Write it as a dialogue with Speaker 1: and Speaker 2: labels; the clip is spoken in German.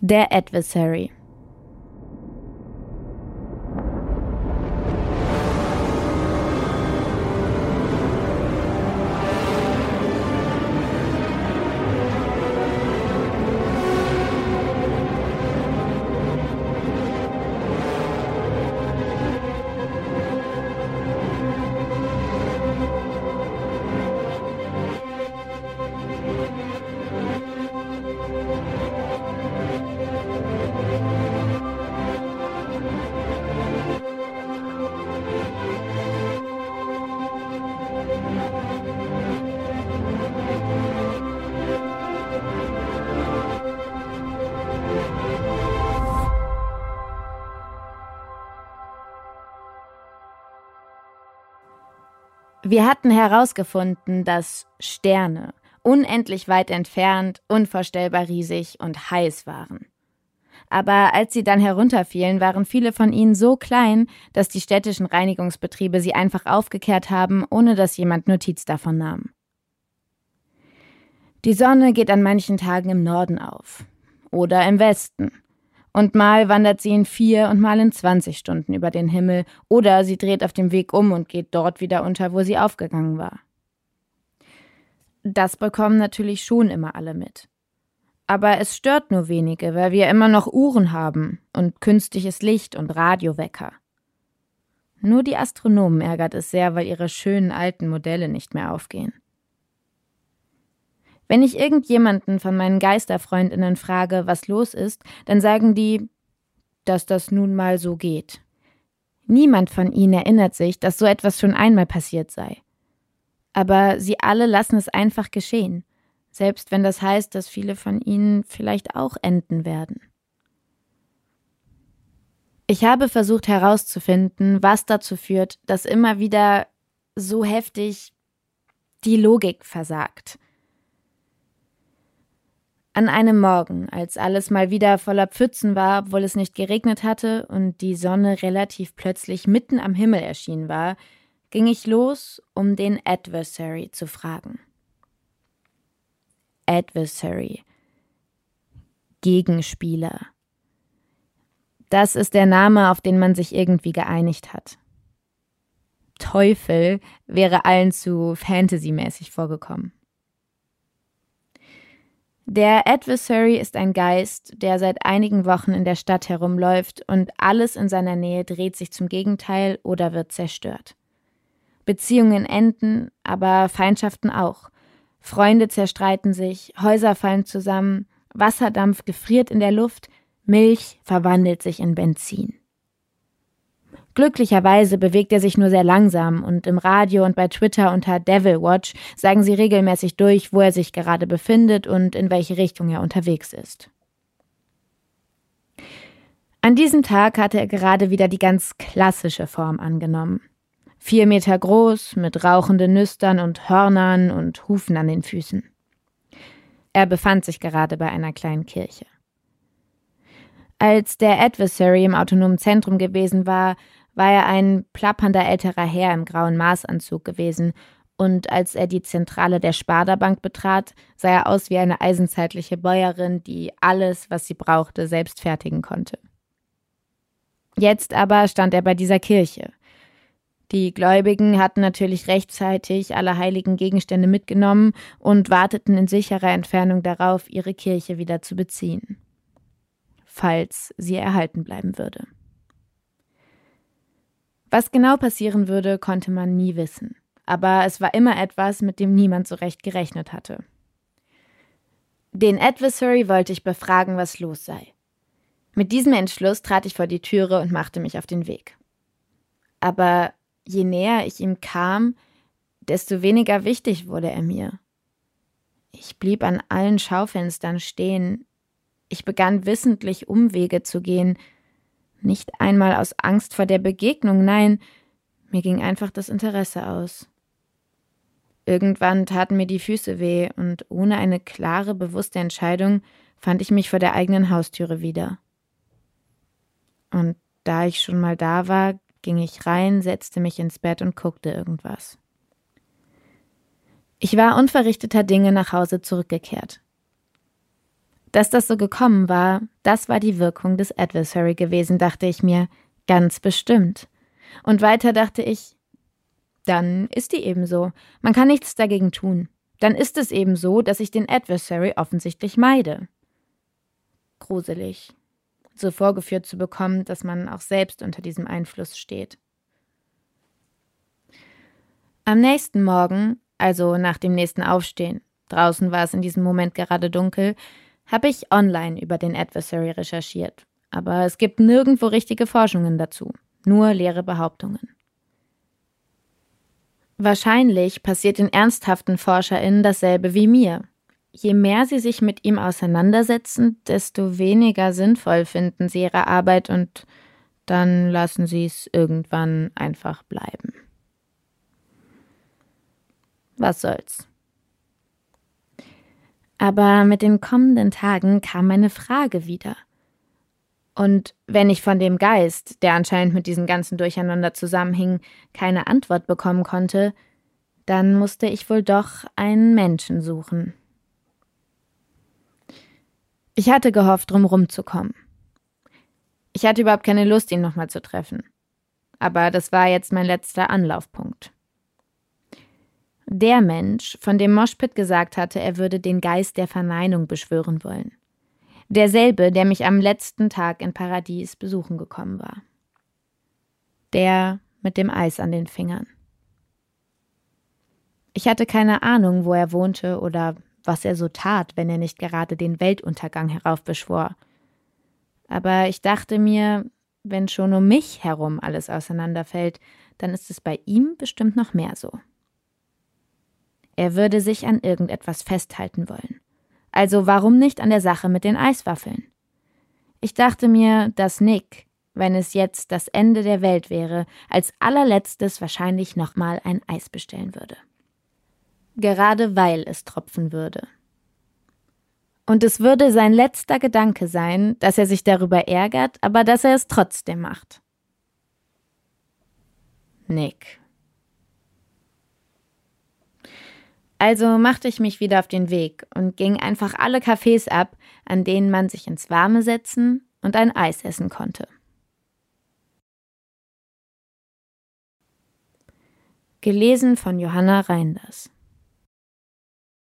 Speaker 1: Der Adversary Wir hatten herausgefunden, dass Sterne unendlich weit entfernt, unvorstellbar riesig und heiß waren. Aber als sie dann herunterfielen, waren viele von ihnen so klein, dass die städtischen Reinigungsbetriebe sie einfach aufgekehrt haben, ohne dass jemand Notiz davon nahm. Die Sonne geht an manchen Tagen im Norden auf oder im Westen und mal wandert sie in vier und mal in 20 Stunden über den Himmel, oder sie dreht auf dem Weg um und geht dort wieder unter, wo sie aufgegangen war. Das bekommen natürlich schon immer alle mit. Aber es stört nur wenige, weil wir immer noch Uhren haben und künstliches Licht und Radiowecker. Nur die Astronomen ärgert es sehr, weil ihre schönen alten Modelle nicht mehr aufgehen. Wenn ich irgendjemanden von meinen Geisterfreundinnen frage, was los ist, dann sagen die, dass das nun mal so geht. Niemand von ihnen erinnert sich, dass so etwas schon einmal passiert sei. Aber sie alle lassen es einfach geschehen, selbst wenn das heißt, dass viele von ihnen vielleicht auch enden werden. Ich habe versucht herauszufinden, was dazu führt, dass immer wieder so heftig die Logik versagt. An einem Morgen, als alles mal wieder voller Pfützen war, obwohl es nicht geregnet hatte und die Sonne relativ plötzlich mitten am Himmel erschienen war, ging ich los, um den Adversary zu fragen. Adversary. Gegenspieler. Das ist der Name, auf den man sich irgendwie geeinigt hat. Teufel wäre allen zu fantasymäßig vorgekommen. Der Adversary ist ein Geist, der seit einigen Wochen in der Stadt herumläuft und alles in seiner Nähe dreht sich zum Gegenteil oder wird zerstört. Beziehungen enden, aber Feindschaften auch. Freunde zerstreiten sich, Häuser fallen zusammen, Wasserdampf gefriert in der Luft, Milch verwandelt sich in Benzin. Glücklicherweise bewegt er sich nur sehr langsam und im Radio und bei Twitter unter Devil Watch sagen sie regelmäßig durch, wo er sich gerade befindet und in welche Richtung er unterwegs ist. An diesem Tag hatte er gerade wieder die ganz klassische Form angenommen. Vier Meter groß, mit rauchenden Nüstern und Hörnern und Hufen an den Füßen. Er befand sich gerade bei einer kleinen Kirche. Als der Adversary im autonomen Zentrum gewesen war, war er ein plappernder älterer Herr im grauen Maßanzug gewesen, und als er die Zentrale der Sparda-Bank betrat, sah er aus wie eine eisenzeitliche Bäuerin, die alles, was sie brauchte, selbst fertigen konnte. Jetzt aber stand er bei dieser Kirche. Die Gläubigen hatten natürlich rechtzeitig alle heiligen Gegenstände mitgenommen und warteten in sicherer Entfernung darauf, ihre Kirche wieder zu beziehen, falls sie erhalten bleiben würde. Was genau passieren würde, konnte man nie wissen. Aber es war immer etwas, mit dem niemand so recht gerechnet hatte. Den Adversary wollte ich befragen, was los sei. Mit diesem Entschluss trat ich vor die Türe und machte mich auf den Weg. Aber je näher ich ihm kam, desto weniger wichtig wurde er mir. Ich blieb an allen Schaufenstern stehen. Ich begann wissentlich Umwege zu gehen, nicht einmal aus Angst vor der Begegnung, nein, mir ging einfach das Interesse aus. Irgendwann taten mir die Füße weh, und ohne eine klare, bewusste Entscheidung fand ich mich vor der eigenen Haustüre wieder. Und da ich schon mal da war, ging ich rein, setzte mich ins Bett und guckte irgendwas. Ich war unverrichteter Dinge nach Hause zurückgekehrt. Dass das so gekommen war, das war die Wirkung des Adversary gewesen, dachte ich mir, ganz bestimmt. Und weiter dachte ich, dann ist die eben so. Man kann nichts dagegen tun. Dann ist es eben so, dass ich den Adversary offensichtlich meide. Gruselig, so vorgeführt zu bekommen, dass man auch selbst unter diesem Einfluss steht. Am nächsten Morgen, also nach dem nächsten Aufstehen, draußen war es in diesem Moment gerade dunkel, habe ich online über den Adversary recherchiert. Aber es gibt nirgendwo richtige Forschungen dazu, nur leere Behauptungen. Wahrscheinlich passiert den ernsthaften ForscherInnen dasselbe wie mir. Je mehr sie sich mit ihm auseinandersetzen, desto weniger sinnvoll finden sie ihre Arbeit und dann lassen sie es irgendwann einfach bleiben. Was soll's. Aber mit den kommenden Tagen kam meine Frage wieder. Und wenn ich von dem Geist, der anscheinend mit diesem ganzen Durcheinander zusammenhing, keine Antwort bekommen konnte, dann musste ich wohl doch einen Menschen suchen. Ich hatte gehofft, drumherum zu kommen. Ich hatte überhaupt keine Lust, ihn nochmal zu treffen. Aber das war jetzt mein letzter Anlaufpunkt. Der Mensch, von dem Moshpit gesagt hatte, er würde den Geist der Verneinung beschwören wollen. Derselbe, der mich am letzten Tag in Paradies besuchen gekommen war. Der mit dem Eis an den Fingern. Ich hatte keine Ahnung, wo er wohnte oder was er so tat, wenn er nicht gerade den Weltuntergang heraufbeschwor. Aber ich dachte mir, wenn schon um mich herum alles auseinanderfällt, dann ist es bei ihm bestimmt noch mehr so. Er würde sich an irgendetwas festhalten wollen. Also warum nicht an der Sache mit den Eiswaffeln? Ich dachte mir, dass Nick, wenn es jetzt das Ende der Welt wäre, als allerletztes wahrscheinlich nochmal ein Eis bestellen würde. Gerade weil es tropfen würde. Und es würde sein letzter Gedanke sein, dass er sich darüber ärgert, aber dass er es trotzdem macht. Nick. Also machte ich mich wieder auf den Weg und ging einfach alle Cafés ab, an denen man sich ins Warme setzen und ein Eis essen konnte. Gelesen von Johanna Reinders